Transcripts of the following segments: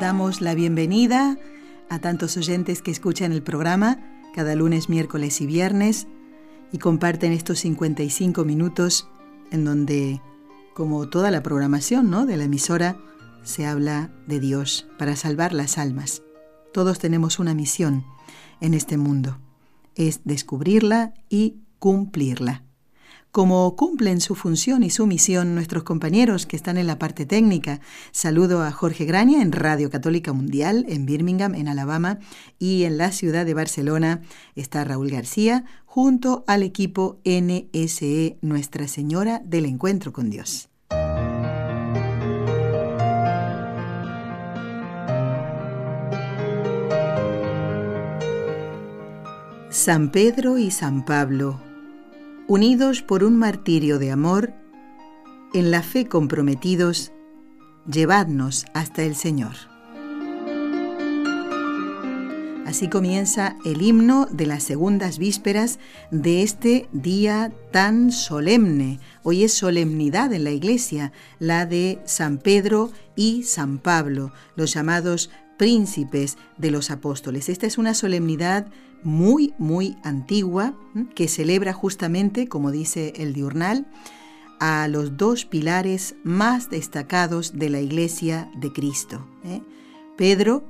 Damos la bienvenida a tantos oyentes que escuchan el programa cada lunes, miércoles y viernes y comparten estos 55 minutos en donde, como toda la programación ¿no? de la emisora, se habla de Dios para salvar las almas. Todos tenemos una misión en este mundo, es descubrirla y cumplirla como cumplen su función y su misión nuestros compañeros que están en la parte técnica. Saludo a Jorge Graña en Radio Católica Mundial en Birmingham, en Alabama, y en la ciudad de Barcelona está Raúl García junto al equipo NSE Nuestra Señora del Encuentro con Dios. San Pedro y San Pablo unidos por un martirio de amor, en la fe comprometidos, llevadnos hasta el Señor. Así comienza el himno de las segundas vísperas de este día tan solemne. Hoy es solemnidad en la iglesia, la de San Pedro y San Pablo, los llamados príncipes de los apóstoles. Esta es una solemnidad muy, muy antigua que celebra justamente, como dice el diurnal, a los dos pilares más destacados de la iglesia de Cristo, ¿eh? Pedro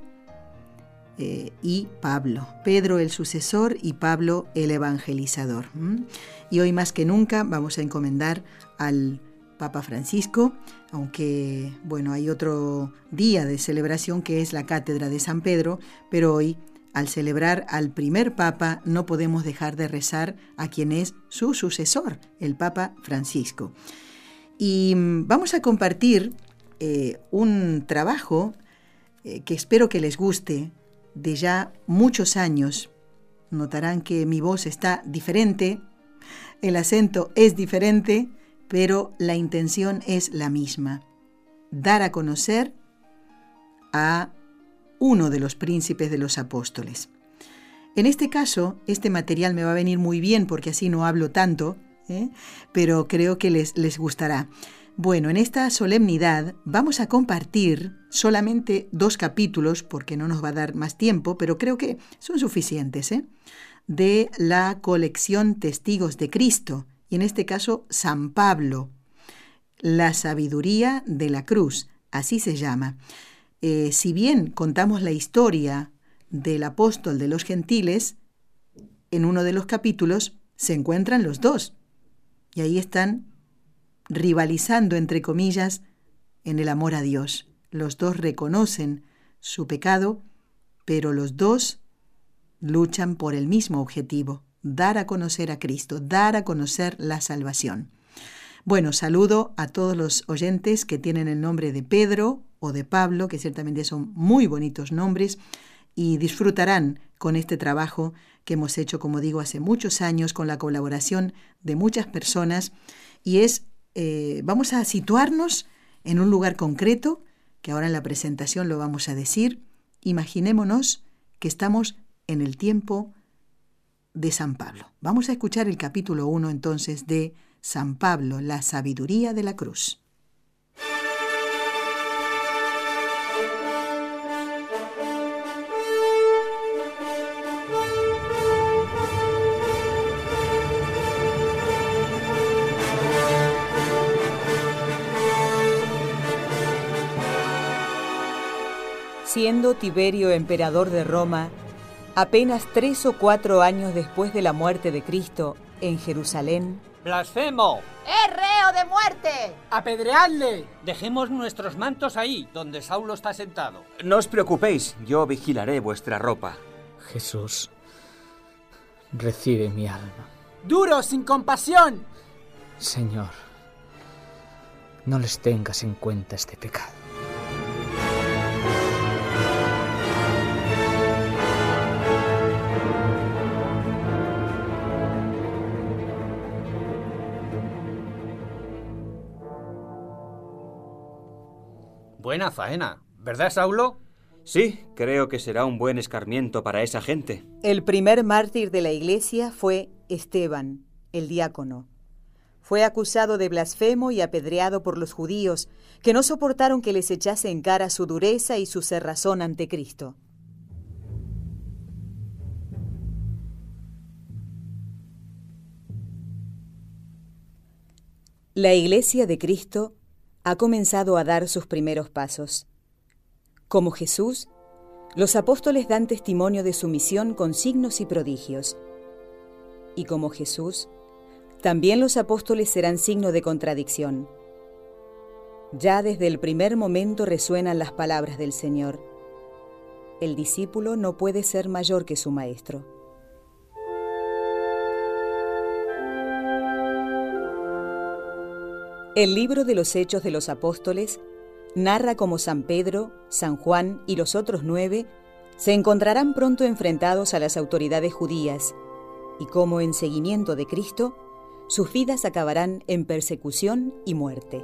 eh, y Pablo. Pedro el sucesor y Pablo el evangelizador. Y hoy más que nunca vamos a encomendar al Papa Francisco, aunque bueno, hay otro día de celebración que es la Cátedra de San Pedro, pero hoy al celebrar al primer Papa no podemos dejar de rezar a quien es su sucesor, el Papa Francisco. Y mm, vamos a compartir eh, un trabajo eh, que espero que les guste de ya muchos años. Notarán que mi voz está diferente, el acento es diferente, pero la intención es la misma. Dar a conocer a uno de los príncipes de los apóstoles. En este caso, este material me va a venir muy bien porque así no hablo tanto, ¿eh? pero creo que les, les gustará. Bueno, en esta solemnidad vamos a compartir solamente dos capítulos, porque no nos va a dar más tiempo, pero creo que son suficientes, ¿eh? de la colección Testigos de Cristo, y en este caso San Pablo, la sabiduría de la cruz, así se llama. Eh, si bien contamos la historia del apóstol de los gentiles, en uno de los capítulos se encuentran los dos. Y ahí están rivalizando, entre comillas, en el amor a Dios. Los dos reconocen su pecado, pero los dos luchan por el mismo objetivo, dar a conocer a Cristo, dar a conocer la salvación. Bueno, saludo a todos los oyentes que tienen el nombre de Pedro o de Pablo, que ciertamente son muy bonitos nombres, y disfrutarán con este trabajo que hemos hecho, como digo, hace muchos años, con la colaboración de muchas personas, y es, eh, vamos a situarnos en un lugar concreto, que ahora en la presentación lo vamos a decir, imaginémonos que estamos en el tiempo de San Pablo. Vamos a escuchar el capítulo 1 entonces de San Pablo, la sabiduría de la cruz. Siendo Tiberio emperador de Roma, apenas tres o cuatro años después de la muerte de Cristo en Jerusalén, ¡Blasfemo! ¡Es reo de muerte! ¡Apedreadle! Dejemos nuestros mantos ahí, donde Saulo está sentado. No os preocupéis, yo vigilaré vuestra ropa. Jesús, recibe mi alma. ¡Duro, sin compasión! Señor, no les tengas en cuenta este pecado. Buena faena, ¿verdad, Saulo? Sí, creo que será un buen escarmiento para esa gente. El primer mártir de la iglesia fue Esteban, el diácono. Fue acusado de blasfemo y apedreado por los judíos, que no soportaron que les echase en cara su dureza y su cerrazón ante Cristo. La Iglesia de Cristo ha comenzado a dar sus primeros pasos. Como Jesús, los apóstoles dan testimonio de su misión con signos y prodigios. Y como Jesús, también los apóstoles serán signo de contradicción. Ya desde el primer momento resuenan las palabras del Señor. El discípulo no puede ser mayor que su maestro. El libro de los Hechos de los Apóstoles narra cómo San Pedro, San Juan y los otros nueve se encontrarán pronto enfrentados a las autoridades judías y cómo en seguimiento de Cristo sus vidas acabarán en persecución y muerte.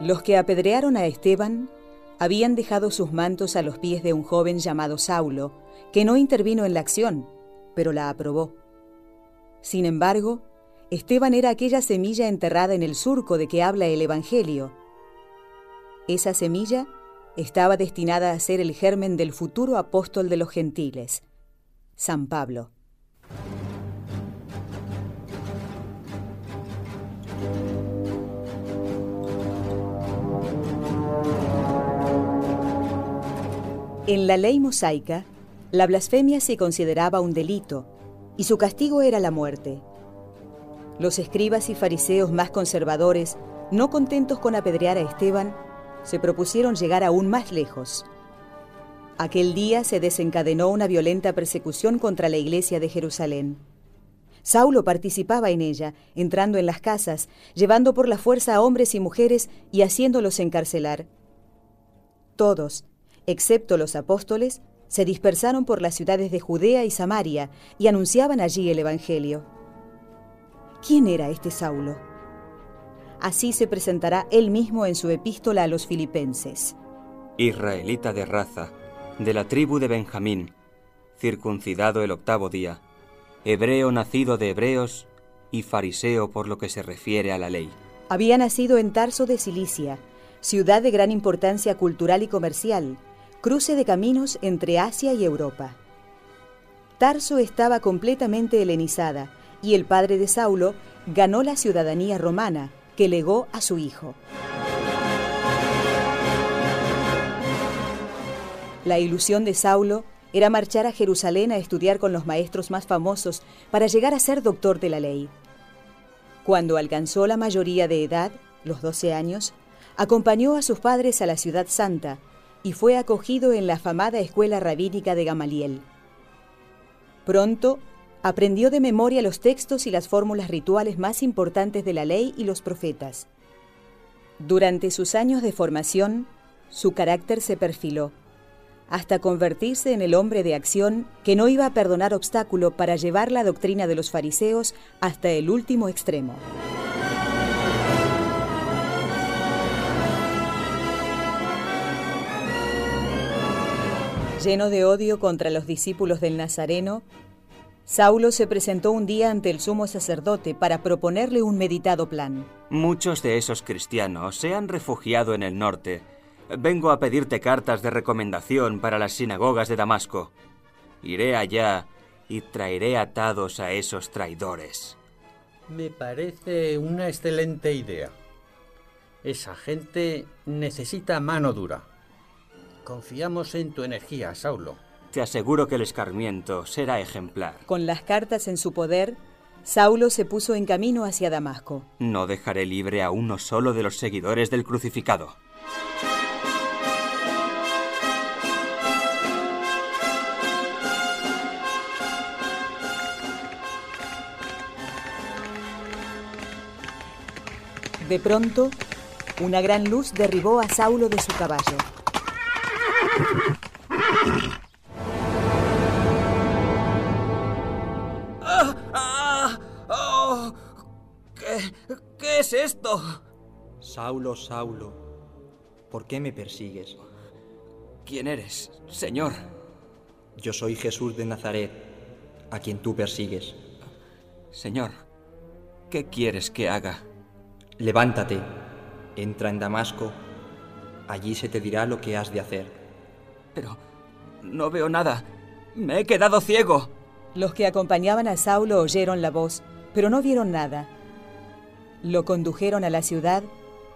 Los que apedrearon a Esteban habían dejado sus mantos a los pies de un joven llamado Saulo, que no intervino en la acción, pero la aprobó. Sin embargo, Esteban era aquella semilla enterrada en el surco de que habla el Evangelio. Esa semilla estaba destinada a ser el germen del futuro apóstol de los gentiles, San Pablo. En la ley mosaica, la blasfemia se consideraba un delito y su castigo era la muerte. Los escribas y fariseos más conservadores, no contentos con apedrear a Esteban, se propusieron llegar aún más lejos. Aquel día se desencadenó una violenta persecución contra la iglesia de Jerusalén. Saulo participaba en ella, entrando en las casas, llevando por la fuerza a hombres y mujeres y haciéndolos encarcelar. Todos, excepto los apóstoles, se dispersaron por las ciudades de Judea y Samaria y anunciaban allí el Evangelio. ¿Quién era este Saulo? Así se presentará él mismo en su epístola a los filipenses. Israelita de raza, de la tribu de Benjamín, circuncidado el octavo día, hebreo nacido de hebreos y fariseo por lo que se refiere a la ley. Había nacido en Tarso de Cilicia, ciudad de gran importancia cultural y comercial, cruce de caminos entre Asia y Europa. Tarso estaba completamente helenizada y el padre de Saulo ganó la ciudadanía romana que legó a su hijo. La ilusión de Saulo era marchar a Jerusalén a estudiar con los maestros más famosos para llegar a ser doctor de la ley. Cuando alcanzó la mayoría de edad, los 12 años, acompañó a sus padres a la ciudad santa y fue acogido en la afamada escuela rabínica de Gamaliel. Pronto aprendió de memoria los textos y las fórmulas rituales más importantes de la ley y los profetas. Durante sus años de formación, su carácter se perfiló, hasta convertirse en el hombre de acción que no iba a perdonar obstáculo para llevar la doctrina de los fariseos hasta el último extremo. Lleno de odio contra los discípulos del Nazareno, Saulo se presentó un día ante el sumo sacerdote para proponerle un meditado plan. Muchos de esos cristianos se han refugiado en el norte. Vengo a pedirte cartas de recomendación para las sinagogas de Damasco. Iré allá y traeré atados a esos traidores. Me parece una excelente idea. Esa gente necesita mano dura. Confiamos en tu energía, Saulo. Te aseguro que el escarmiento será ejemplar. Con las cartas en su poder, Saulo se puso en camino hacia Damasco. No dejaré libre a uno solo de los seguidores del crucificado. De pronto, una gran luz derribó a Saulo de su caballo. ¡Ah! ¡Ah! ¡Oh! ¿Qué, ¿Qué ¿Qué es esto? Saulo, Saulo, ¿por qué me persigues? ¿Quién eres, Señor? Yo soy Jesús de Nazaret, a quien tú persigues. Señor, ¿qué quieres que haga? Levántate, entra en Damasco, allí se te dirá lo que has de hacer. Pero no veo nada, me he quedado ciego. Los que acompañaban a Saulo oyeron la voz, pero no vieron nada. Lo condujeron a la ciudad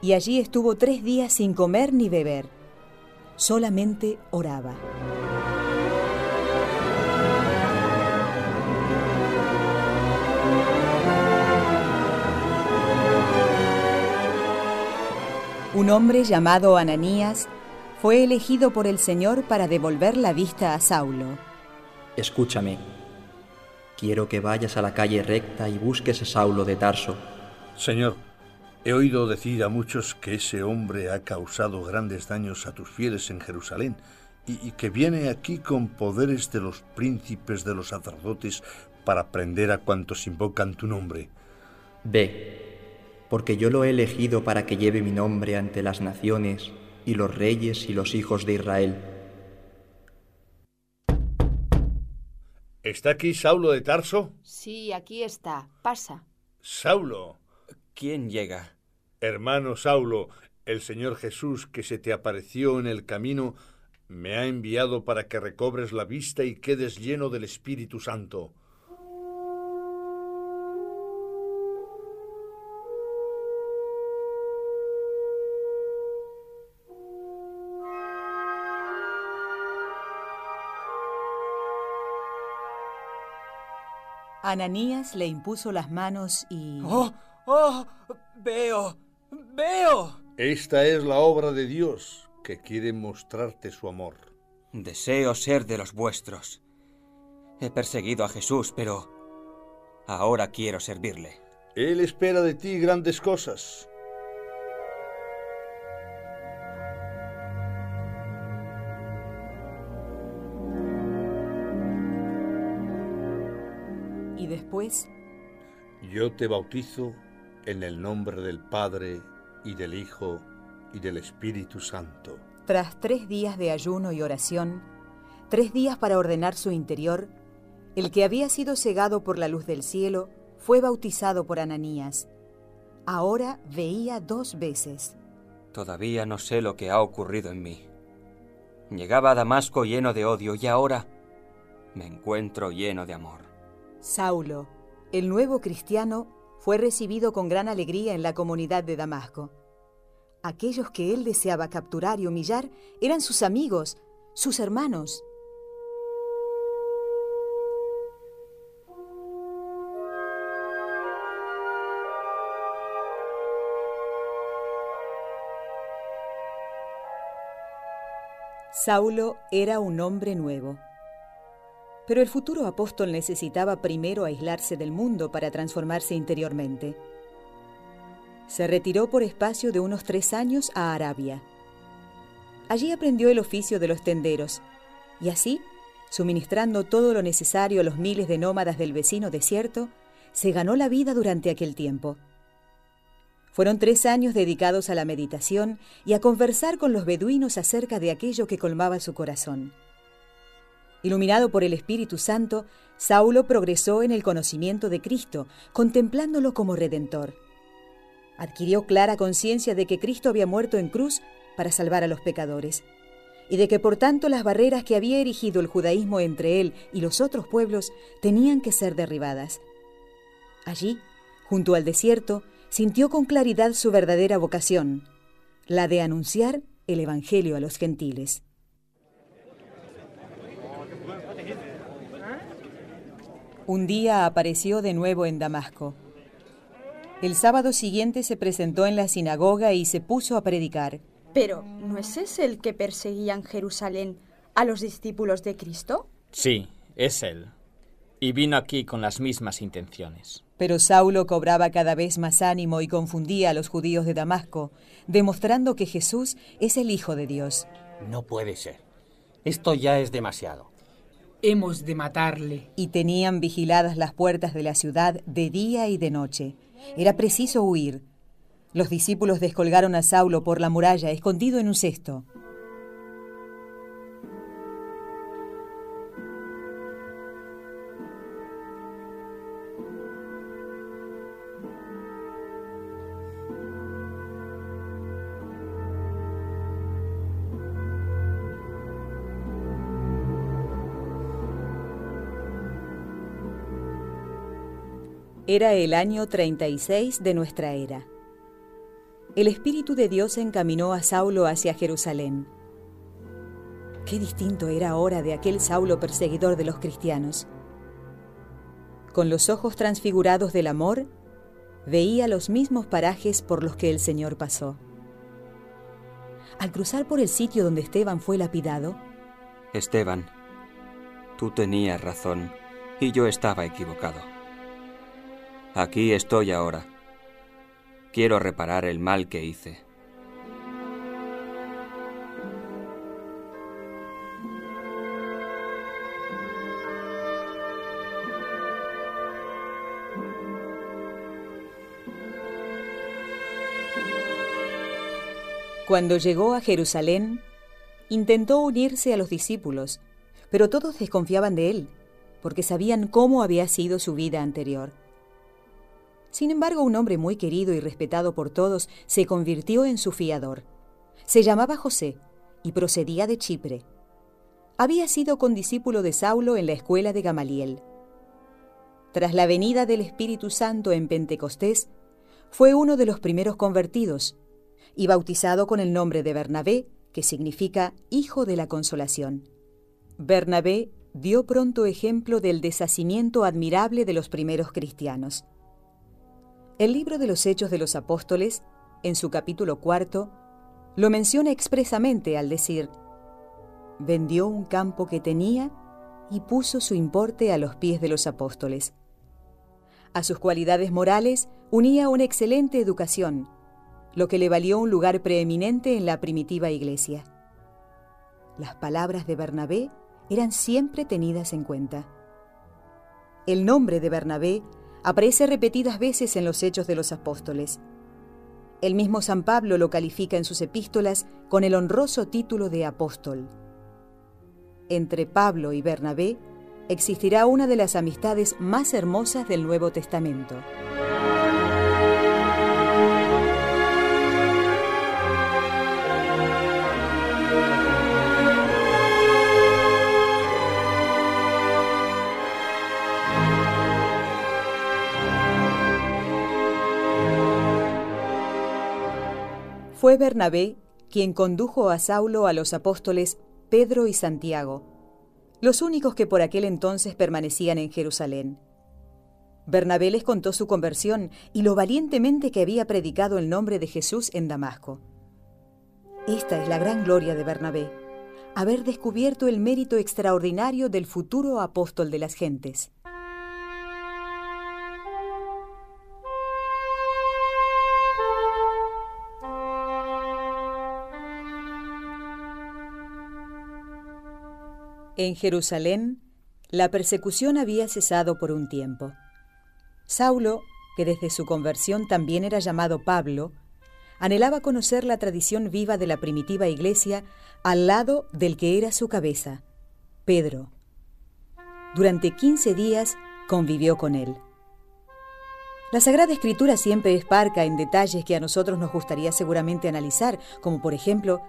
y allí estuvo tres días sin comer ni beber. Solamente oraba. Un hombre llamado Ananías fue elegido por el Señor para devolver la vista a Saulo. Escúchame. Quiero que vayas a la calle recta y busques a Saulo de Tarso. Señor, he oído decir a muchos que ese hombre ha causado grandes daños a tus fieles en Jerusalén y, y que viene aquí con poderes de los príncipes de los sacerdotes para prender a cuantos invocan tu nombre. Ve, porque yo lo he elegido para que lleve mi nombre ante las naciones y los reyes y los hijos de Israel. ¿Está aquí Saulo de Tarso? Sí, aquí está. Pasa. Saulo. ¿Quién llega? Hermano Saulo, el Señor Jesús que se te apareció en el camino, me ha enviado para que recobres la vista y quedes lleno del Espíritu Santo. Ananías le impuso las manos y... ¡Oh! ¡Oh! ¡Veo! ¡Veo! Esta es la obra de Dios que quiere mostrarte su amor. Deseo ser de los vuestros. He perseguido a Jesús, pero ahora quiero servirle. Él espera de ti grandes cosas. Yo te bautizo en el nombre del Padre y del Hijo y del Espíritu Santo. tras tres días de ayuno y oración, tres días para ordenar su interior, el que había sido cegado por la luz del cielo fue bautizado por Ananías. Ahora veía dos veces. Todavía no sé lo que ha ocurrido en mí. Llegaba a Damasco lleno de odio y ahora me encuentro lleno de amor. Saulo, el nuevo cristiano, fue recibido con gran alegría en la comunidad de Damasco. Aquellos que él deseaba capturar y humillar eran sus amigos, sus hermanos. Saulo era un hombre nuevo. Pero el futuro apóstol necesitaba primero aislarse del mundo para transformarse interiormente. Se retiró por espacio de unos tres años a Arabia. Allí aprendió el oficio de los tenderos y así, suministrando todo lo necesario a los miles de nómadas del vecino desierto, se ganó la vida durante aquel tiempo. Fueron tres años dedicados a la meditación y a conversar con los beduinos acerca de aquello que colmaba su corazón. Iluminado por el Espíritu Santo, Saulo progresó en el conocimiento de Cristo, contemplándolo como redentor. Adquirió clara conciencia de que Cristo había muerto en cruz para salvar a los pecadores, y de que por tanto las barreras que había erigido el judaísmo entre él y los otros pueblos tenían que ser derribadas. Allí, junto al desierto, sintió con claridad su verdadera vocación, la de anunciar el Evangelio a los gentiles. Un día apareció de nuevo en Damasco. El sábado siguiente se presentó en la sinagoga y se puso a predicar. Pero, ¿no es ese el que perseguía en Jerusalén a los discípulos de Cristo? Sí, es él. Y vino aquí con las mismas intenciones. Pero Saulo cobraba cada vez más ánimo y confundía a los judíos de Damasco, demostrando que Jesús es el Hijo de Dios. No puede ser. Esto ya es demasiado. Hemos de matarle. Y tenían vigiladas las puertas de la ciudad de día y de noche. Era preciso huir. Los discípulos descolgaron a Saulo por la muralla, escondido en un cesto. Era el año 36 de nuestra era. El Espíritu de Dios encaminó a Saulo hacia Jerusalén. Qué distinto era ahora de aquel Saulo perseguidor de los cristianos. Con los ojos transfigurados del amor, veía los mismos parajes por los que el Señor pasó. Al cruzar por el sitio donde Esteban fue lapidado, Esteban, tú tenías razón y yo estaba equivocado. Aquí estoy ahora. Quiero reparar el mal que hice. Cuando llegó a Jerusalén, intentó unirse a los discípulos, pero todos desconfiaban de él, porque sabían cómo había sido su vida anterior. Sin embargo, un hombre muy querido y respetado por todos se convirtió en su fiador. Se llamaba José y procedía de Chipre. Había sido condiscípulo de Saulo en la escuela de Gamaliel. Tras la venida del Espíritu Santo en Pentecostés, fue uno de los primeros convertidos y bautizado con el nombre de Bernabé, que significa Hijo de la Consolación. Bernabé dio pronto ejemplo del deshacimiento admirable de los primeros cristianos. El libro de los Hechos de los Apóstoles, en su capítulo cuarto, lo menciona expresamente al decir, vendió un campo que tenía y puso su importe a los pies de los apóstoles. A sus cualidades morales unía una excelente educación, lo que le valió un lugar preeminente en la primitiva iglesia. Las palabras de Bernabé eran siempre tenidas en cuenta. El nombre de Bernabé aparece repetidas veces en los Hechos de los Apóstoles. El mismo San Pablo lo califica en sus epístolas con el honroso título de apóstol. Entre Pablo y Bernabé existirá una de las amistades más hermosas del Nuevo Testamento. Fue Bernabé quien condujo a Saulo a los apóstoles Pedro y Santiago, los únicos que por aquel entonces permanecían en Jerusalén. Bernabé les contó su conversión y lo valientemente que había predicado el nombre de Jesús en Damasco. Esta es la gran gloria de Bernabé, haber descubierto el mérito extraordinario del futuro apóstol de las gentes. En Jerusalén, la persecución había cesado por un tiempo. Saulo, que desde su conversión también era llamado Pablo, anhelaba conocer la tradición viva de la primitiva iglesia al lado del que era su cabeza, Pedro. Durante 15 días convivió con él. La Sagrada Escritura siempre es parca en detalles que a nosotros nos gustaría seguramente analizar, como por ejemplo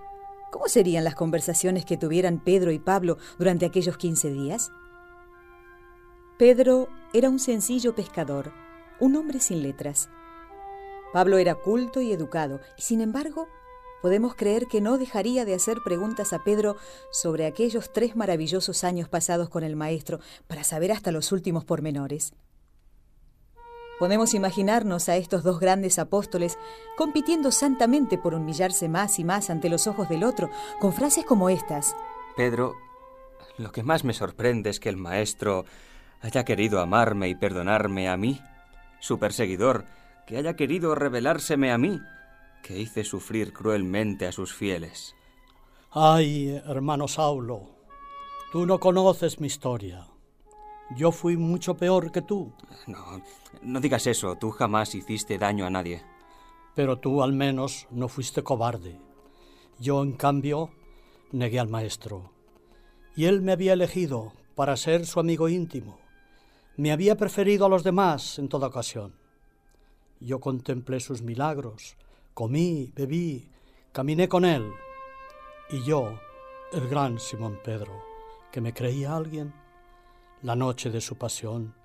¿Cómo serían las conversaciones que tuvieran Pedro y Pablo durante aquellos 15 días? Pedro era un sencillo pescador, un hombre sin letras. Pablo era culto y educado, y sin embargo, podemos creer que no dejaría de hacer preguntas a Pedro sobre aquellos tres maravillosos años pasados con el Maestro para saber hasta los últimos pormenores. Podemos imaginarnos a estos dos grandes apóstoles compitiendo santamente por humillarse más y más ante los ojos del otro, con frases como estas. Pedro, lo que más me sorprende es que el maestro haya querido amarme y perdonarme a mí, su perseguidor, que haya querido revelárseme a mí, que hice sufrir cruelmente a sus fieles. Ay, hermano Saulo, tú no conoces mi historia. Yo fui mucho peor que tú. No, no digas eso. Tú jamás hiciste daño a nadie. Pero tú al menos no fuiste cobarde. Yo, en cambio, negué al maestro. Y él me había elegido para ser su amigo íntimo. Me había preferido a los demás en toda ocasión. Yo contemplé sus milagros, comí, bebí, caminé con él. Y yo, el gran Simón Pedro, que me creía alguien, la noche de su pasión,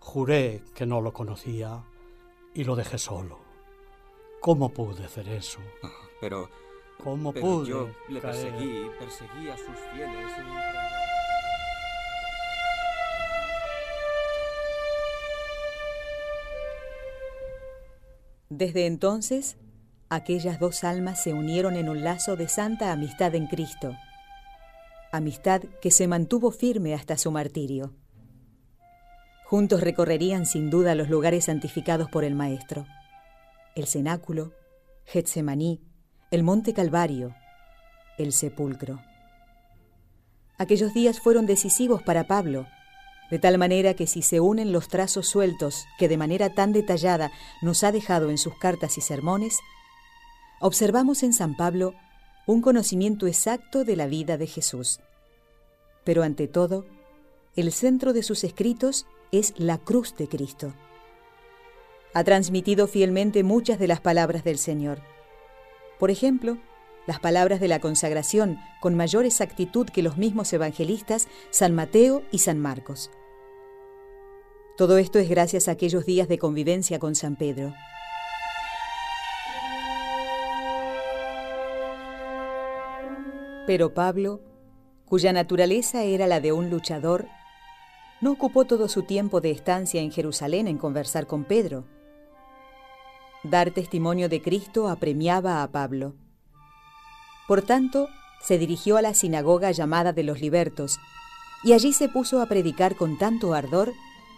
juré que no lo conocía y lo dejé solo. ¿Cómo pude hacer eso? Pero... ¿Cómo pero pude? Yo le caer? perseguí, perseguí a sus fieles. Desde entonces, aquellas dos almas se unieron en un lazo de santa amistad en Cristo, amistad que se mantuvo firme hasta su martirio. Juntos recorrerían sin duda los lugares santificados por el Maestro, el cenáculo, Getsemaní, el monte Calvario, el sepulcro. Aquellos días fueron decisivos para Pablo, de tal manera que si se unen los trazos sueltos que de manera tan detallada nos ha dejado en sus cartas y sermones, observamos en San Pablo un conocimiento exacto de la vida de Jesús. Pero ante todo, el centro de sus escritos es la cruz de Cristo. Ha transmitido fielmente muchas de las palabras del Señor. Por ejemplo, las palabras de la consagración con mayor exactitud que los mismos evangelistas San Mateo y San Marcos. Todo esto es gracias a aquellos días de convivencia con San Pedro. Pero Pablo, cuya naturaleza era la de un luchador, no ocupó todo su tiempo de estancia en Jerusalén en conversar con Pedro. Dar testimonio de Cristo apremiaba a Pablo. Por tanto, se dirigió a la sinagoga llamada de los libertos, y allí se puso a predicar con tanto ardor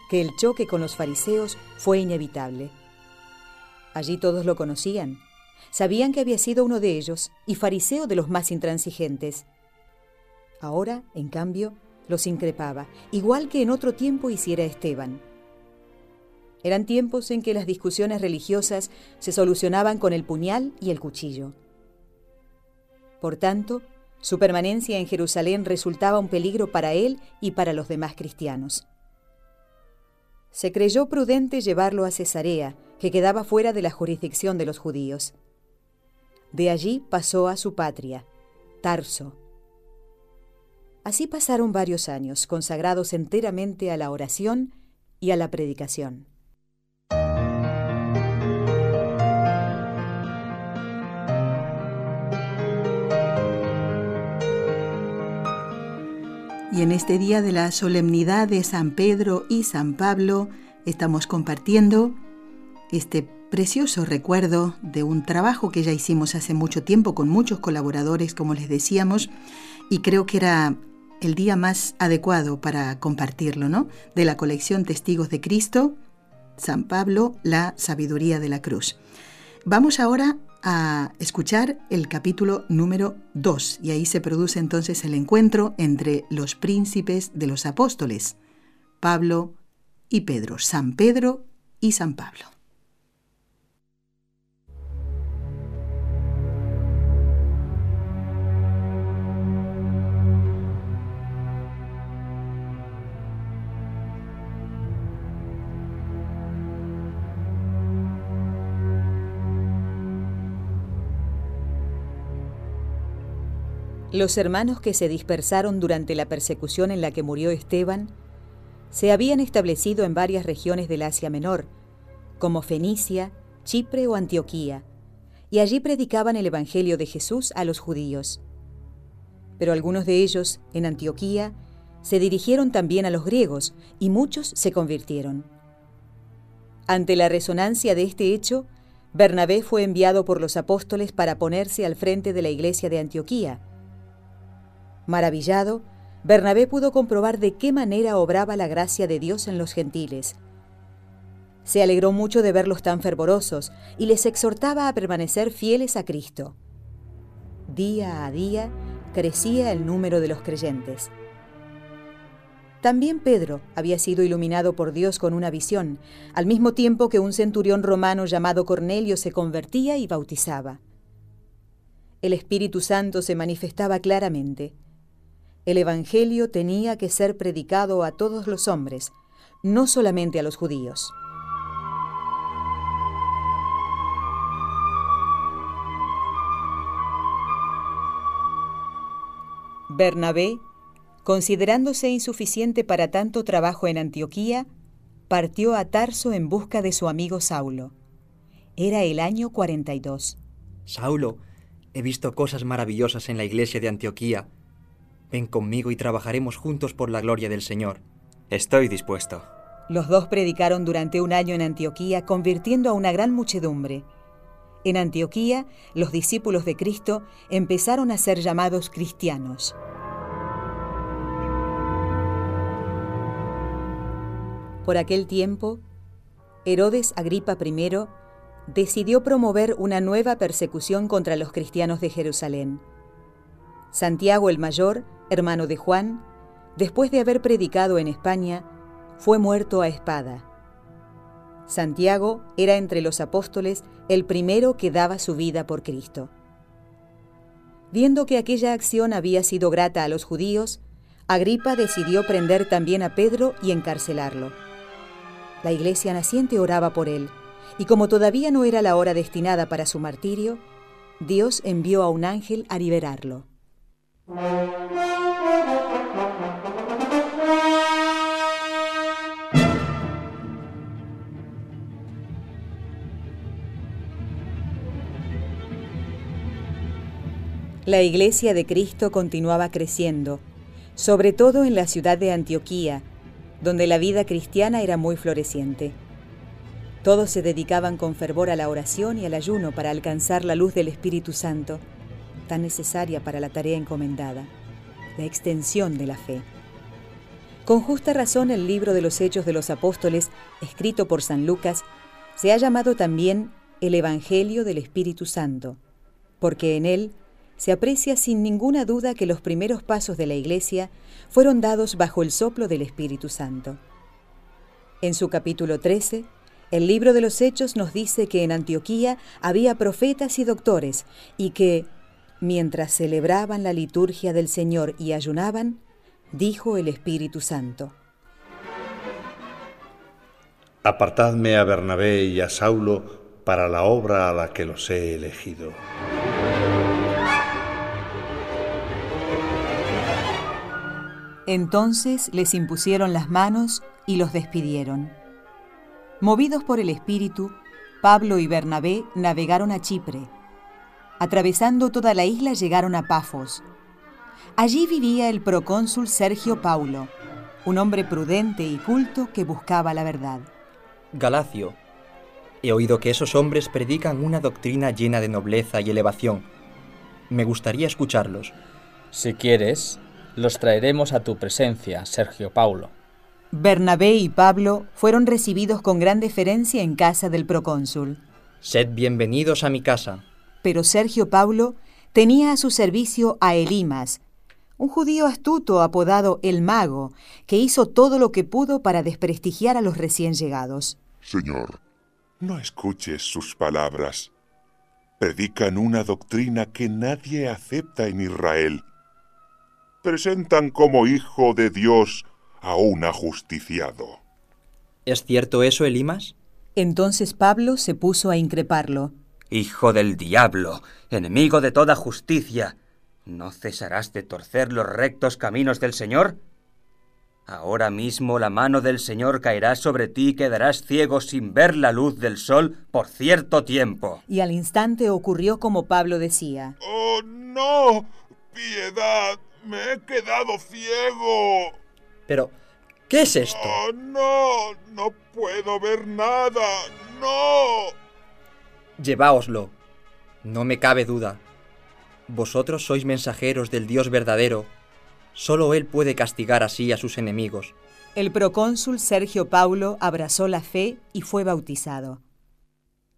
que el choque con los fariseos fue inevitable. Allí todos lo conocían, sabían que había sido uno de ellos y fariseo de los más intransigentes. Ahora, en cambio, los increpaba, igual que en otro tiempo hiciera Esteban. Eran tiempos en que las discusiones religiosas se solucionaban con el puñal y el cuchillo. Por tanto, su permanencia en Jerusalén resultaba un peligro para él y para los demás cristianos. Se creyó prudente llevarlo a Cesarea, que quedaba fuera de la jurisdicción de los judíos. De allí pasó a su patria, Tarso. Así pasaron varios años, consagrados enteramente a la oración y a la predicación. Y en este día de la solemnidad de San Pedro y San Pablo estamos compartiendo este precioso recuerdo de un trabajo que ya hicimos hace mucho tiempo con muchos colaboradores, como les decíamos, y creo que era el día más adecuado para compartirlo, ¿no? De la colección Testigos de Cristo, San Pablo, la sabiduría de la cruz. Vamos ahora a escuchar el capítulo número 2 y ahí se produce entonces el encuentro entre los príncipes de los apóstoles, Pablo y Pedro, San Pedro y San Pablo. Los hermanos que se dispersaron durante la persecución en la que murió Esteban se habían establecido en varias regiones del Asia Menor, como Fenicia, Chipre o Antioquía, y allí predicaban el Evangelio de Jesús a los judíos. Pero algunos de ellos, en Antioquía, se dirigieron también a los griegos, y muchos se convirtieron. Ante la resonancia de este hecho, Bernabé fue enviado por los apóstoles para ponerse al frente de la iglesia de Antioquía, Maravillado, Bernabé pudo comprobar de qué manera obraba la gracia de Dios en los gentiles. Se alegró mucho de verlos tan fervorosos y les exhortaba a permanecer fieles a Cristo. Día a día crecía el número de los creyentes. También Pedro había sido iluminado por Dios con una visión, al mismo tiempo que un centurión romano llamado Cornelio se convertía y bautizaba. El Espíritu Santo se manifestaba claramente. El Evangelio tenía que ser predicado a todos los hombres, no solamente a los judíos. Bernabé, considerándose insuficiente para tanto trabajo en Antioquía, partió a Tarso en busca de su amigo Saulo. Era el año 42. Saulo, he visto cosas maravillosas en la iglesia de Antioquía. Ven conmigo y trabajaremos juntos por la gloria del Señor. Estoy dispuesto. Los dos predicaron durante un año en Antioquía, convirtiendo a una gran muchedumbre. En Antioquía, los discípulos de Cristo empezaron a ser llamados cristianos. Por aquel tiempo, Herodes Agripa I decidió promover una nueva persecución contra los cristianos de Jerusalén. Santiago el Mayor, hermano de Juan, después de haber predicado en España, fue muerto a espada. Santiago era entre los apóstoles el primero que daba su vida por Cristo. Viendo que aquella acción había sido grata a los judíos, Agripa decidió prender también a Pedro y encarcelarlo. La iglesia naciente oraba por él, y como todavía no era la hora destinada para su martirio, Dios envió a un ángel a liberarlo. La iglesia de Cristo continuaba creciendo, sobre todo en la ciudad de Antioquía, donde la vida cristiana era muy floreciente. Todos se dedicaban con fervor a la oración y al ayuno para alcanzar la luz del Espíritu Santo, tan necesaria para la tarea encomendada, la extensión de la fe. Con justa razón el libro de los Hechos de los Apóstoles, escrito por San Lucas, se ha llamado también el Evangelio del Espíritu Santo, porque en él se aprecia sin ninguna duda que los primeros pasos de la Iglesia fueron dados bajo el soplo del Espíritu Santo. En su capítulo 13, el libro de los Hechos nos dice que en Antioquía había profetas y doctores y que, mientras celebraban la liturgia del Señor y ayunaban, dijo el Espíritu Santo. Apartadme a Bernabé y a Saulo para la obra a la que los he elegido. Entonces les impusieron las manos y los despidieron. Movidos por el Espíritu, Pablo y Bernabé navegaron a Chipre. Atravesando toda la isla llegaron a Pafos. Allí vivía el procónsul Sergio Paulo, un hombre prudente y culto que buscaba la verdad. Galacio, he oído que esos hombres predican una doctrina llena de nobleza y elevación. Me gustaría escucharlos. Si quieres, los traeremos a tu presencia, Sergio Paulo. Bernabé y Pablo fueron recibidos con gran deferencia en casa del procónsul. Sed bienvenidos a mi casa. Pero Sergio Paulo tenía a su servicio a Elimas, un judío astuto apodado el mago, que hizo todo lo que pudo para desprestigiar a los recién llegados. Señor, no escuches sus palabras. Predican una doctrina que nadie acepta en Israel presentan como hijo de Dios a un ajusticiado. ¿Es cierto eso, Elimas? Entonces Pablo se puso a increparlo. Hijo del diablo, enemigo de toda justicia, ¿no cesarás de torcer los rectos caminos del Señor? Ahora mismo la mano del Señor caerá sobre ti y quedarás ciego sin ver la luz del sol por cierto tiempo. Y al instante ocurrió como Pablo decía. ¡Oh, no! ¡Piedad! Me he quedado ciego. Pero, ¿qué es esto? Oh, no, no puedo ver nada. No. Lleváoslo. No me cabe duda. Vosotros sois mensajeros del Dios verdadero. Solo Él puede castigar así a sus enemigos. El procónsul Sergio Paulo abrazó la fe y fue bautizado.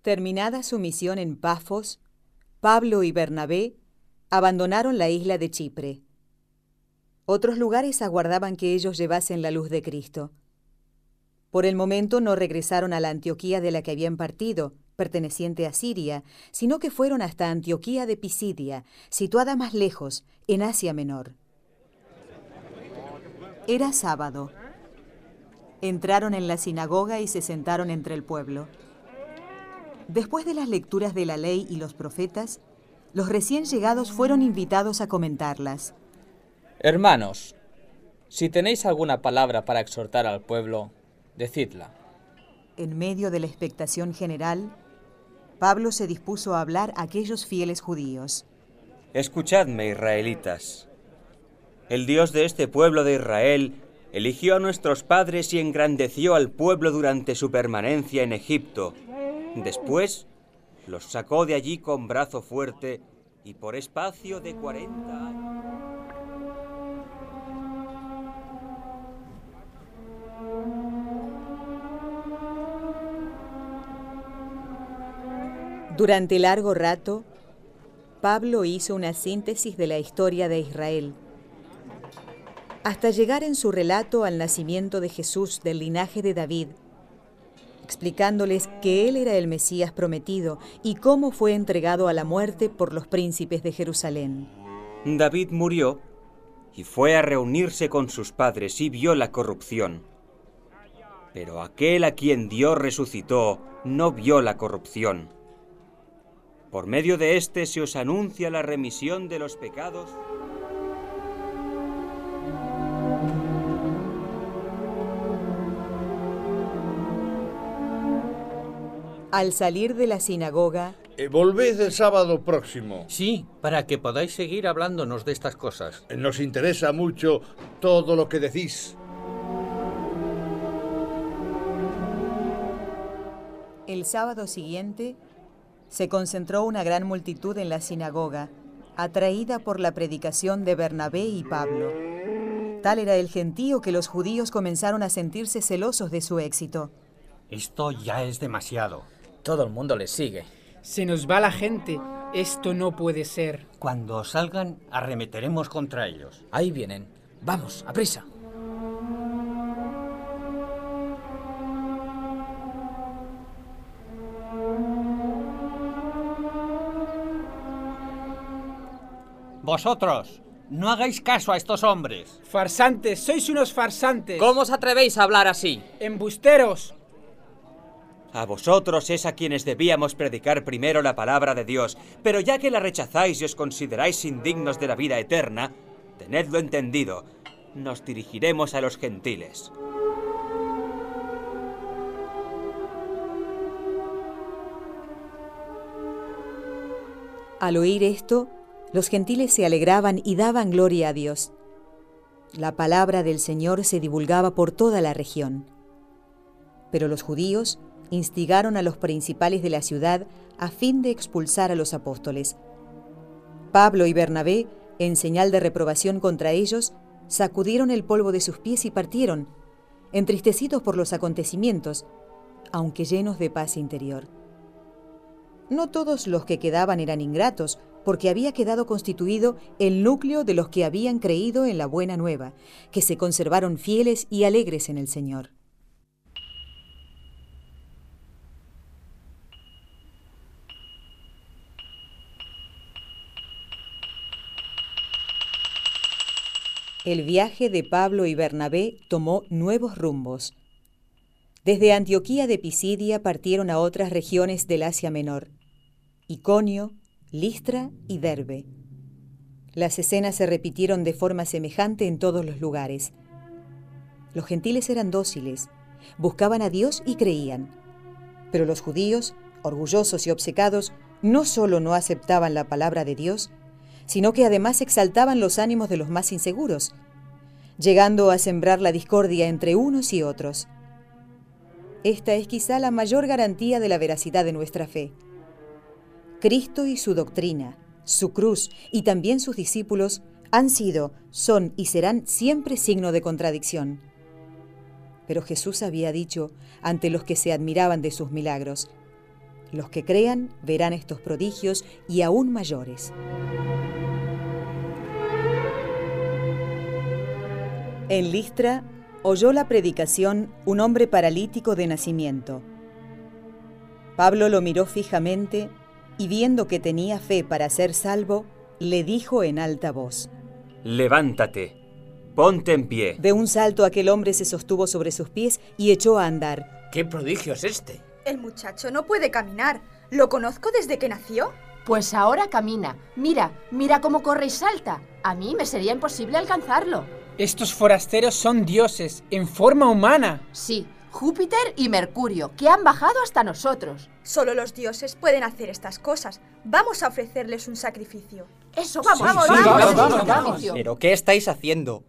Terminada su misión en Pafos, Pablo y Bernabé abandonaron la isla de Chipre. Otros lugares aguardaban que ellos llevasen la luz de Cristo. Por el momento no regresaron a la Antioquía de la que habían partido, perteneciente a Siria, sino que fueron hasta Antioquía de Pisidia, situada más lejos, en Asia Menor. Era sábado. Entraron en la sinagoga y se sentaron entre el pueblo. Después de las lecturas de la ley y los profetas, los recién llegados fueron invitados a comentarlas. Hermanos, si tenéis alguna palabra para exhortar al pueblo, decidla. En medio de la expectación general, Pablo se dispuso a hablar a aquellos fieles judíos. Escuchadme, israelitas. El Dios de este pueblo de Israel eligió a nuestros padres y engrandeció al pueblo durante su permanencia en Egipto. Después, los sacó de allí con brazo fuerte y por espacio de 40 años. Durante largo rato, Pablo hizo una síntesis de la historia de Israel, hasta llegar en su relato al nacimiento de Jesús del linaje de David, explicándoles que él era el Mesías prometido y cómo fue entregado a la muerte por los príncipes de Jerusalén. David murió y fue a reunirse con sus padres y vio la corrupción. Pero aquel a quien Dios resucitó no vio la corrupción. Por medio de éste se os anuncia la remisión de los pecados. Al salir de la sinagoga, Eh, volved el sábado próximo. Sí, para que podáis seguir hablándonos de estas cosas. Eh, Nos interesa mucho todo lo que decís. el sábado siguiente, se concentró una gran multitud en la sinagoga, atraída por la predicación de Bernabé y Pablo. Tal era el gentío que los judíos comenzaron a sentirse celosos de su éxito. Esto ya es demasiado. Todo el mundo les sigue. Se nos va la gente. Esto no puede ser. Cuando salgan, arremeteremos contra ellos. Ahí vienen. Vamos, a prisa. Vosotros, no hagáis caso a estos hombres. Farsantes, sois unos farsantes. ¿Cómo os atrevéis a hablar así? Embusteros. A vosotros es a quienes debíamos predicar primero la palabra de Dios, pero ya que la rechazáis y os consideráis indignos de la vida eterna, tenedlo entendido, nos dirigiremos a los gentiles. Al oír esto, los gentiles se alegraban y daban gloria a Dios. La palabra del Señor se divulgaba por toda la región. Pero los judíos instigaron a los principales de la ciudad a fin de expulsar a los apóstoles. Pablo y Bernabé, en señal de reprobación contra ellos, sacudieron el polvo de sus pies y partieron, entristecidos por los acontecimientos, aunque llenos de paz interior. No todos los que quedaban eran ingratos, porque había quedado constituido el núcleo de los que habían creído en la buena nueva, que se conservaron fieles y alegres en el Señor. El viaje de Pablo y Bernabé tomó nuevos rumbos. Desde Antioquía de Pisidia partieron a otras regiones del Asia Menor, Iconio, Listra y Derbe. Las escenas se repitieron de forma semejante en todos los lugares. Los gentiles eran dóciles, buscaban a Dios y creían. Pero los judíos, orgullosos y obcecados, no solo no aceptaban la palabra de Dios, sino que además exaltaban los ánimos de los más inseguros, llegando a sembrar la discordia entre unos y otros. Esta es quizá la mayor garantía de la veracidad de nuestra fe. Cristo y su doctrina, su cruz y también sus discípulos han sido, son y serán siempre signo de contradicción. Pero Jesús había dicho ante los que se admiraban de sus milagros, los que crean verán estos prodigios y aún mayores. En Listra oyó la predicación un hombre paralítico de nacimiento. Pablo lo miró fijamente y viendo que tenía fe para ser salvo, le dijo en alta voz, Levántate, ponte en pie. De un salto aquel hombre se sostuvo sobre sus pies y echó a andar. ¿Qué prodigio es este? El muchacho no puede caminar. ¿Lo conozco desde que nació? Pues ahora camina. Mira, mira cómo corre y salta. A mí me sería imposible alcanzarlo. Estos forasteros son dioses, en forma humana. Sí, Júpiter y Mercurio, que han bajado hasta nosotros. Solo los dioses pueden hacer estas cosas. Vamos a ofrecerles un sacrificio. Eso, vamos, Sí, vamos, sí, vamos, vamos, vamos, vamos. vamos. ¿Pero qué estáis haciendo?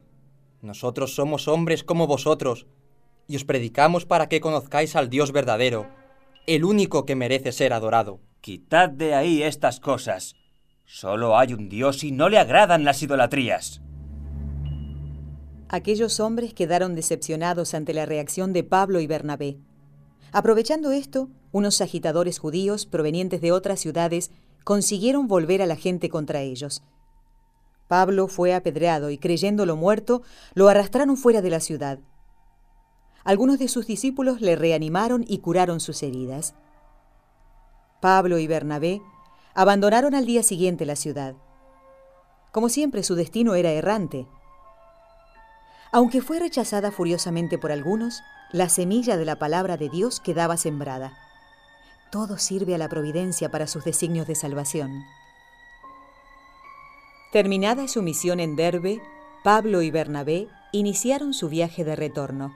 Nosotros somos hombres como vosotros, y os predicamos para que conozcáis al Dios verdadero, el único que merece ser adorado. Quitad de ahí estas cosas. Solo hay un Dios y no le agradan las idolatrías. Aquellos hombres quedaron decepcionados ante la reacción de Pablo y Bernabé. Aprovechando esto, unos agitadores judíos provenientes de otras ciudades consiguieron volver a la gente contra ellos. Pablo fue apedreado y creyéndolo muerto, lo arrastraron fuera de la ciudad. Algunos de sus discípulos le reanimaron y curaron sus heridas. Pablo y Bernabé abandonaron al día siguiente la ciudad. Como siempre, su destino era errante. Aunque fue rechazada furiosamente por algunos, la semilla de la palabra de Dios quedaba sembrada. Todo sirve a la providencia para sus designios de salvación. Terminada su misión en Derbe, Pablo y Bernabé iniciaron su viaje de retorno.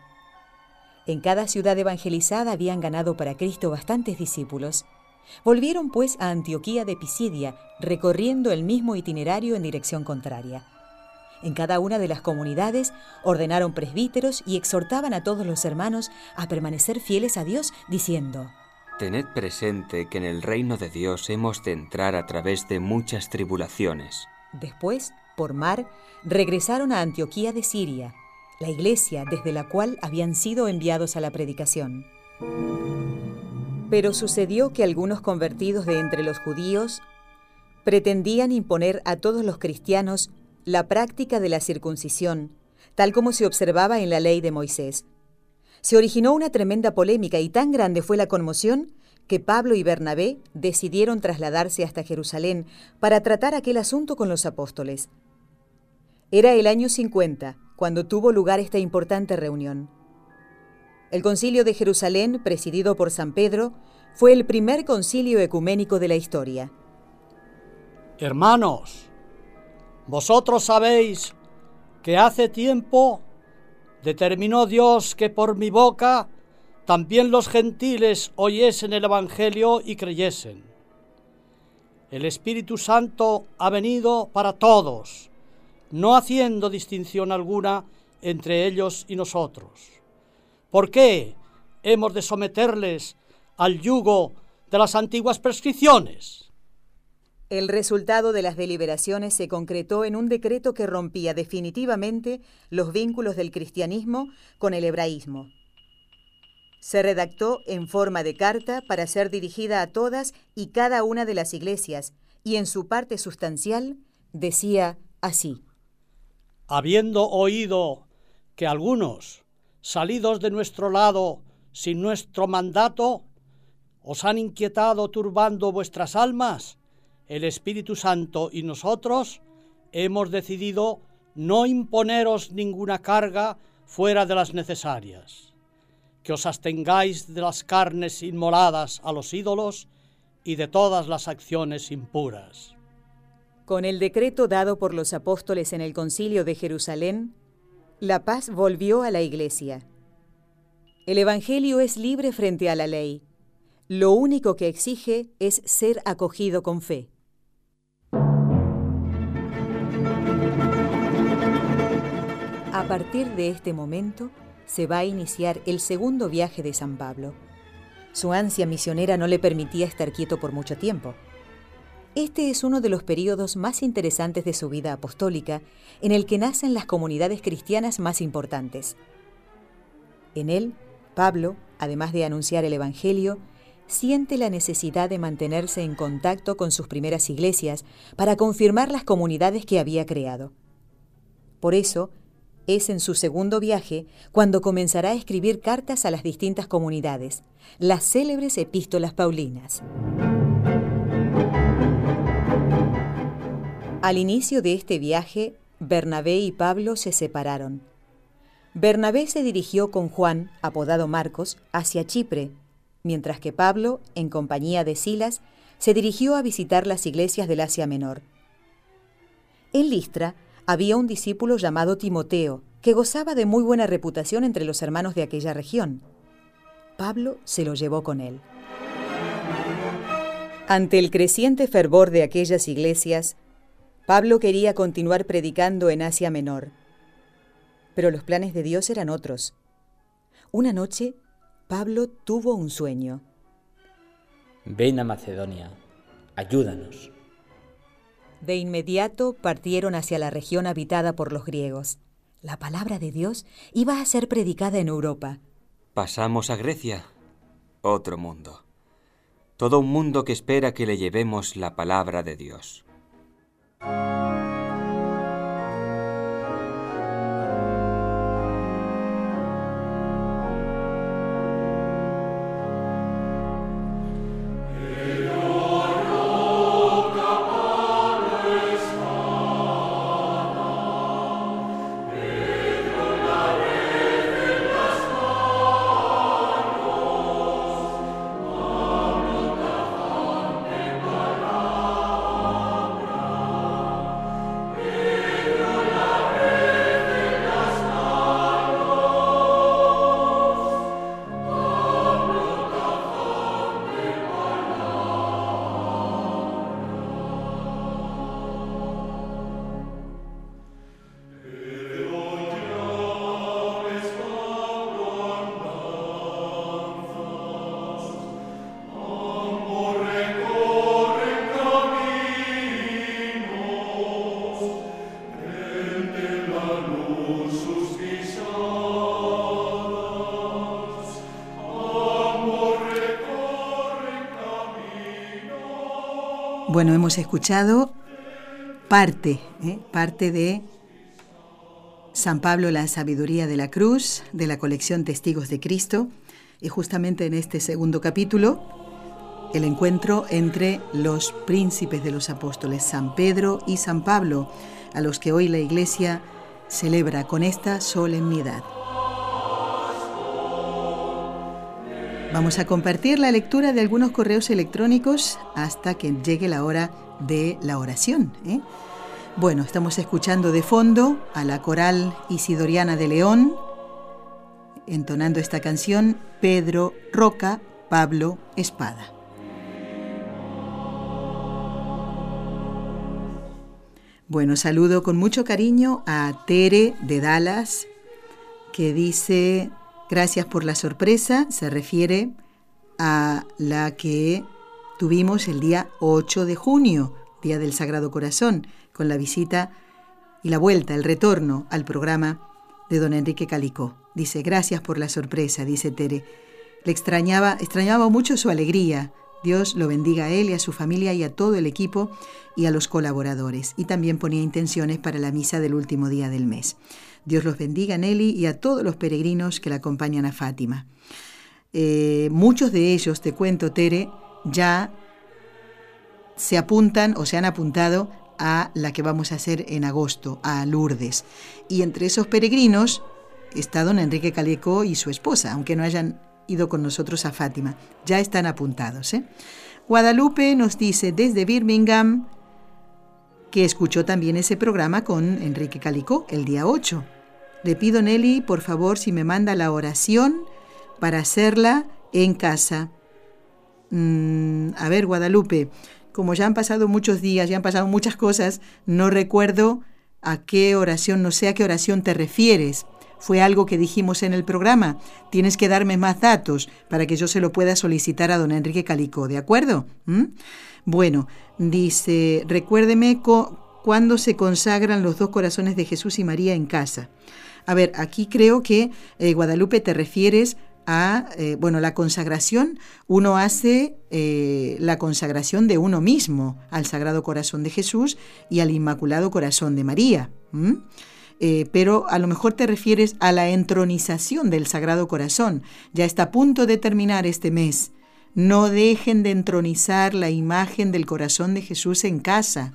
En cada ciudad evangelizada habían ganado para Cristo bastantes discípulos. Volvieron pues a Antioquía de Pisidia, recorriendo el mismo itinerario en dirección contraria. En cada una de las comunidades ordenaron presbíteros y exhortaban a todos los hermanos a permanecer fieles a Dios, diciendo, Tened presente que en el reino de Dios hemos de entrar a través de muchas tribulaciones. Después, por mar, regresaron a Antioquía de Siria, la iglesia desde la cual habían sido enviados a la predicación. Pero sucedió que algunos convertidos de entre los judíos pretendían imponer a todos los cristianos la práctica de la circuncisión, tal como se observaba en la ley de Moisés. Se originó una tremenda polémica y tan grande fue la conmoción que Pablo y Bernabé decidieron trasladarse hasta Jerusalén para tratar aquel asunto con los apóstoles. Era el año 50 cuando tuvo lugar esta importante reunión. El concilio de Jerusalén, presidido por San Pedro, fue el primer concilio ecuménico de la historia. Hermanos, vosotros sabéis que hace tiempo determinó Dios que por mi boca también los gentiles oyesen el Evangelio y creyesen. El Espíritu Santo ha venido para todos, no haciendo distinción alguna entre ellos y nosotros. ¿Por qué hemos de someterles al yugo de las antiguas prescripciones? El resultado de las deliberaciones se concretó en un decreto que rompía definitivamente los vínculos del cristianismo con el hebraísmo. Se redactó en forma de carta para ser dirigida a todas y cada una de las iglesias, y en su parte sustancial decía así. Habiendo oído que algunos, salidos de nuestro lado sin nuestro mandato, os han inquietado turbando vuestras almas, el Espíritu Santo y nosotros hemos decidido no imponeros ninguna carga fuera de las necesarias, que os abstengáis de las carnes inmoladas a los ídolos y de todas las acciones impuras. Con el decreto dado por los apóstoles en el concilio de Jerusalén, la paz volvió a la iglesia. El Evangelio es libre frente a la ley. Lo único que exige es ser acogido con fe. A partir de este momento se va a iniciar el segundo viaje de San Pablo. Su ansia misionera no le permitía estar quieto por mucho tiempo. Este es uno de los periodos más interesantes de su vida apostólica, en el que nacen las comunidades cristianas más importantes. En él, Pablo, además de anunciar el Evangelio, siente la necesidad de mantenerse en contacto con sus primeras iglesias para confirmar las comunidades que había creado. Por eso, Es en su segundo viaje cuando comenzará a escribir cartas a las distintas comunidades, las célebres epístolas paulinas. Al inicio de este viaje, Bernabé y Pablo se separaron. Bernabé se dirigió con Juan, apodado Marcos, hacia Chipre, mientras que Pablo, en compañía de Silas, se dirigió a visitar las iglesias del Asia Menor. En Listra había un discípulo llamado Timoteo, que gozaba de muy buena reputación entre los hermanos de aquella región. Pablo se lo llevó con él. Ante el creciente fervor de aquellas iglesias, Pablo quería continuar predicando en Asia Menor. Pero los planes de Dios eran otros. Una noche, Pablo tuvo un sueño. Ven a Macedonia, ayúdanos. De inmediato partieron hacia la región habitada por los griegos. La palabra de Dios iba a ser predicada en Europa. Pasamos a Grecia, otro mundo. Todo un mundo que espera que le llevemos la palabra de Dios. Bueno, hemos escuchado parte, ¿eh? parte de San Pablo, la sabiduría de la cruz, de la colección Testigos de Cristo, y justamente en este segundo capítulo, el encuentro entre los príncipes de los apóstoles, San Pedro y San Pablo, a los que hoy la Iglesia celebra con esta solemnidad. Vamos a compartir la lectura de algunos correos electrónicos hasta que llegue la hora de la oración. ¿eh? Bueno, estamos escuchando de fondo a la coral Isidoriana de León, entonando esta canción Pedro Roca, Pablo Espada. Bueno, saludo con mucho cariño a Tere de Dallas, que dice Gracias por la sorpresa se refiere a la que tuvimos el día 8 de junio, Día del Sagrado Corazón, con la visita y la vuelta, el retorno al programa de don Enrique Calicó. Dice, gracias por la sorpresa, dice Tere. Le extrañaba, extrañaba mucho su alegría. Dios lo bendiga a él y a su familia y a todo el equipo y a los colaboradores. Y también ponía intenciones para la misa del último día del mes. Dios los bendiga, Nelly, y a todos los peregrinos que la acompañan a Fátima. Eh, muchos de ellos, te cuento, Tere, ya se apuntan o se han apuntado a la que vamos a hacer en agosto, a Lourdes. Y entre esos peregrinos está don Enrique Caleco y su esposa, aunque no hayan con nosotros a Fátima. Ya están apuntados. ¿eh? Guadalupe nos dice desde Birmingham que escuchó también ese programa con Enrique Calicó el día 8. Le pido, Nelly, por favor, si me manda la oración para hacerla en casa. Mm, a ver, Guadalupe, como ya han pasado muchos días, ya han pasado muchas cosas, no recuerdo a qué oración, no sé a qué oración te refieres. Fue algo que dijimos en el programa. Tienes que darme más datos para que yo se lo pueda solicitar a don Enrique Calicó, ¿de acuerdo? ¿Mm? Bueno, dice, recuérdeme cuándo se consagran los dos corazones de Jesús y María en casa. A ver, aquí creo que eh, Guadalupe te refieres a, eh, bueno, la consagración, uno hace eh, la consagración de uno mismo al Sagrado Corazón de Jesús y al Inmaculado Corazón de María. Eh, pero a lo mejor te refieres a la entronización del Sagrado Corazón. Ya está a punto de terminar este mes. No dejen de entronizar la imagen del corazón de Jesús en casa.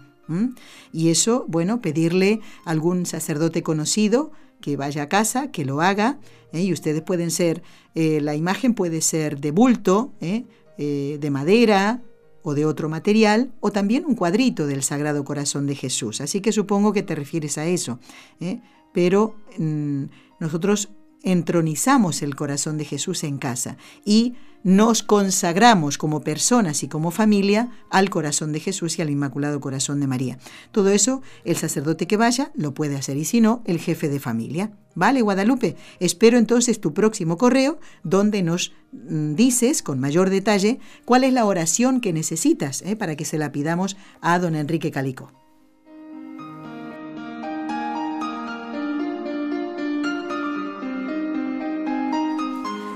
Y eso, bueno, pedirle a algún sacerdote conocido que vaya a casa, que lo haga, ¿eh? y ustedes pueden ser, eh, la imagen puede ser de bulto, de madera o de otro material, o también un cuadrito del Sagrado Corazón de Jesús. Así que supongo que te refieres a eso. Pero mm, nosotros entronizamos el corazón de Jesús en casa y nos consagramos como personas y como familia al corazón de Jesús y al Inmaculado Corazón de María. Todo eso el sacerdote que vaya lo puede hacer y si no, el jefe de familia. ¿Vale, Guadalupe? Espero entonces tu próximo correo donde nos mm, dices con mayor detalle cuál es la oración que necesitas eh, para que se la pidamos a don Enrique Calico.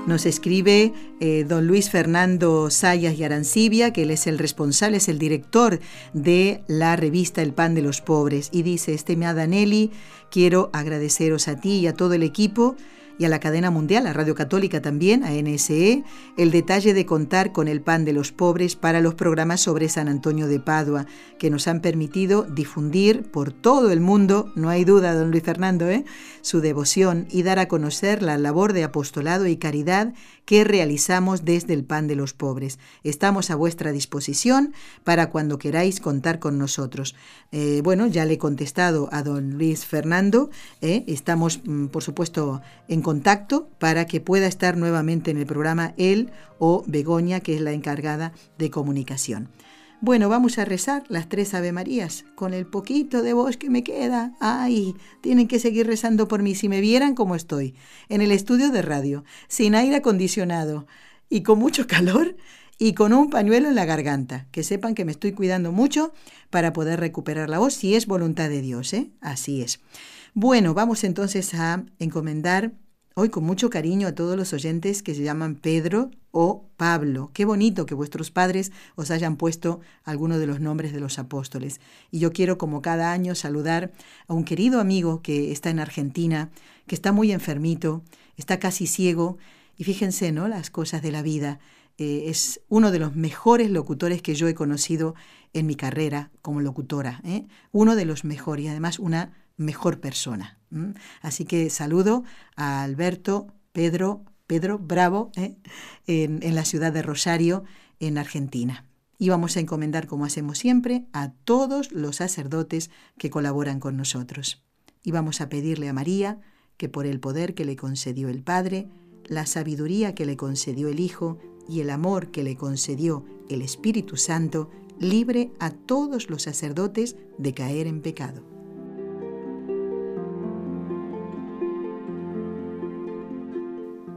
Nos escribe eh, don Luis Fernando Sayas y Arancibia, que él es el responsable, es el director de la revista El Pan de los Pobres, y dice, estimada Nelly, quiero agradeceros a ti y a todo el equipo y a la cadena mundial, a Radio Católica también, a NSE, el detalle de contar con el pan de los pobres para los programas sobre San Antonio de Padua, que nos han permitido difundir por todo el mundo, no hay duda, don Luis Fernando, ¿eh? su devoción y dar a conocer la labor de apostolado y caridad que realizamos desde el pan de los pobres. Estamos a vuestra disposición para cuando queráis contar con nosotros. Eh, bueno, ya le he contestado a don Luis Fernando, ¿eh? estamos, mm, por supuesto, en contacto para que pueda estar nuevamente en el programa él o Begoña, que es la encargada de comunicación. Bueno, vamos a rezar las tres Ave Marías con el poquito de voz que me queda. Ay, tienen que seguir rezando por mí si me vieran como estoy, en el estudio de radio, sin aire acondicionado y con mucho calor y con un pañuelo en la garganta. Que sepan que me estoy cuidando mucho para poder recuperar la voz si es voluntad de Dios, ¿eh? Así es. Bueno, vamos entonces a encomendar hoy con mucho cariño a todos los oyentes que se llaman Pedro, o Pablo. Qué bonito que vuestros padres os hayan puesto alguno de los nombres de los apóstoles. Y yo quiero, como cada año, saludar a un querido amigo que está en Argentina, que está muy enfermito, está casi ciego, y fíjense, ¿no? Las cosas de la vida. Eh, es uno de los mejores locutores que yo he conocido en mi carrera como locutora. ¿eh? Uno de los mejores y además una mejor persona. Así que saludo a Alberto, Pedro, Pedro Bravo, ¿eh? en, en la ciudad de Rosario, en Argentina. Y vamos a encomendar, como hacemos siempre, a todos los sacerdotes que colaboran con nosotros. Y vamos a pedirle a María que por el poder que le concedió el Padre, la sabiduría que le concedió el Hijo y el amor que le concedió el Espíritu Santo, libre a todos los sacerdotes de caer en pecado.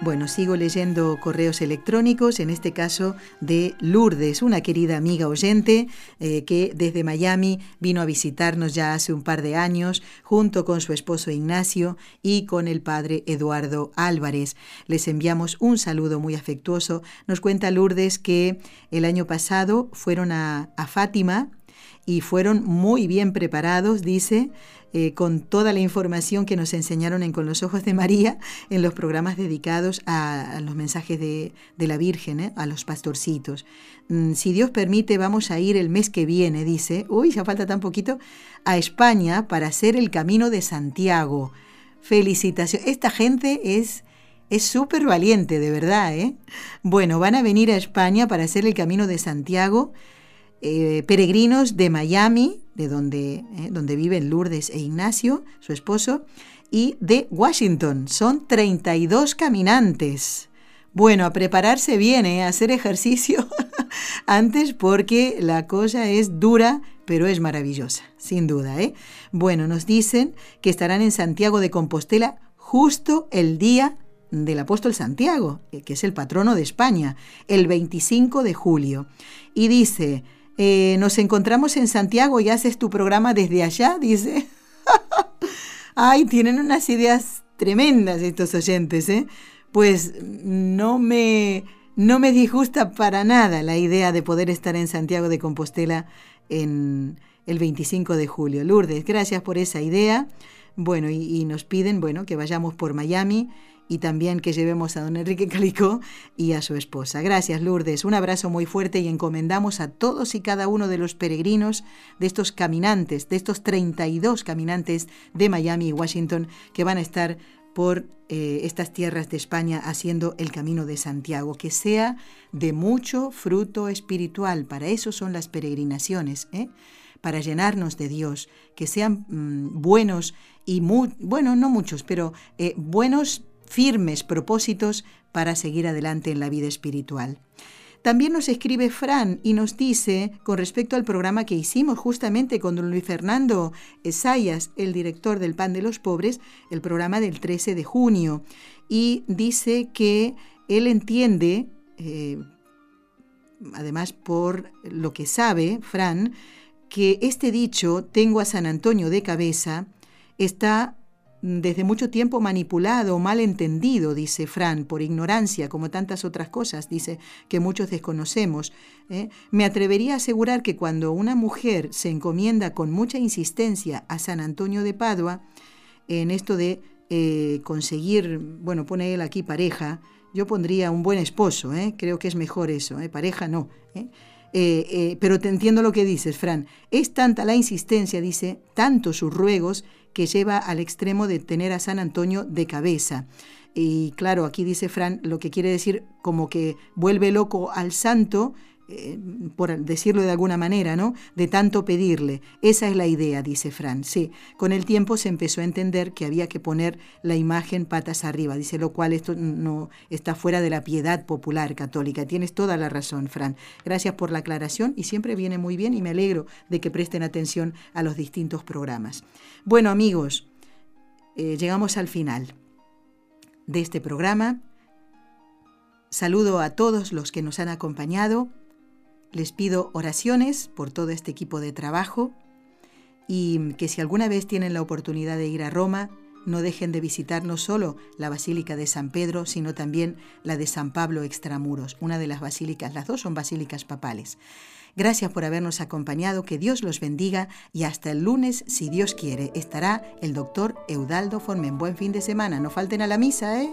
Bueno, sigo leyendo correos electrónicos, en este caso de Lourdes, una querida amiga oyente eh, que desde Miami vino a visitarnos ya hace un par de años, junto con su esposo Ignacio y con el padre Eduardo Álvarez. Les enviamos un saludo muy afectuoso. Nos cuenta Lourdes que el año pasado fueron a, a Fátima y fueron muy bien preparados, dice, eh, con toda la información que nos enseñaron en Con los Ojos de María en los programas dedicados a, los mensajes de, la Virgen, ¿eh? a los pastorcitos. Mm, si Dios permite, vamos a ir el mes que viene, dice, uy, ya falta tan poquito, a España para hacer el Camino de Santiago. Felicitaciones. Esta gente es... Es súper valiente, de verdad, ¿eh? Bueno, van a venir a España para hacer el Camino de Santiago eh, peregrinos de Miami, de donde, eh, donde viven Lourdes e Ignacio, su esposo, y de Washington. Son 32 caminantes. Bueno, a prepararse bien, ¿eh? a hacer ejercicio antes porque la cosa es dura, pero es maravillosa, sin duda. ¿eh? Bueno, nos dicen que estarán en Santiago de Compostela justo el día del apóstol Santiago, que es el patrono de España, el 25 de julio. Y dice, eh, nos encontramos en Santiago y haces tu programa desde allá, dice. Ay, tienen unas ideas tremendas estos oyentes, ¿eh? Pues no me, no me disgusta para nada la idea de poder estar en Santiago de Compostela en el 25 de julio. Lourdes, gracias por esa idea. Bueno, y, nos piden, bueno, que vayamos por Miami y también que llevemos a don Enrique Calicó y a su esposa. Gracias, Lourdes. Un abrazo muy fuerte y encomendamos a todos y cada uno de los peregrinos, de estos caminantes, de estos 32 caminantes de Miami y Washington que van a estar por eh, estas tierras de España haciendo el camino de Santiago, que sea de mucho fruto espiritual. Para eso son las peregrinaciones, ¿eh? Para llenarnos de Dios, que sean mm, buenos y muy, bueno, no muchos, pero eh, buenos firmes propósitos para seguir adelante en la vida espiritual. También nos escribe Fran y nos dice, con respecto al programa que hicimos justamente con don Luis Fernando Esayas, el director del Pan de los Pobres, el programa del 13 de junio, y dice que él entiende, eh, además por lo que sabe, Fran, que este dicho, tengo a San Antonio de cabeza, está desde mucho tiempo manipulado mal entendido, dice Fran, por ignorancia, como tantas otras cosas, dice, que muchos desconocemos. ¿eh? Me atrevería a asegurar que cuando una mujer se encomienda con mucha insistencia a San Antonio de Padua, en esto de eh, conseguir, bueno, pone él aquí pareja, yo pondría un buen esposo, ¿eh? creo que es mejor eso, pareja no. Pero te entiendo lo que dices, Fran. Es tanta la insistencia, dice, tanto sus ruegos, que lleva al extremo de tener a San Antonio de cabeza. Y claro, aquí dice Fran lo que quiere decir como que vuelve loco al santo, eh, por decirlo de alguna manera, ¿no? De tanto pedirle. Esa es la idea, dice Fran. Sí, con el tiempo se empezó a entender que había que poner la imagen patas arriba, dice, lo cual esto no está fuera de la piedad popular católica. Tienes toda la razón, Fran. Gracias por la aclaración y siempre viene muy bien y me alegro de que presten atención a los distintos programas. Bueno amigos, eh, llegamos al final de este programa. Saludo a todos los que nos han acompañado. Les pido oraciones por todo este equipo de trabajo y que si alguna vez tienen la oportunidad de ir a Roma, no dejen de visitar no solo la Basílica de San Pedro, sino también la de San Pablo Extramuros, una de las basílicas, las dos son basílicas papales. Gracias por habernos acompañado, que Dios los bendiga y hasta el lunes, si Dios quiere, estará el doctor Eudaldo Formen. Buen fin de semana, no falten a la misa, ¿eh?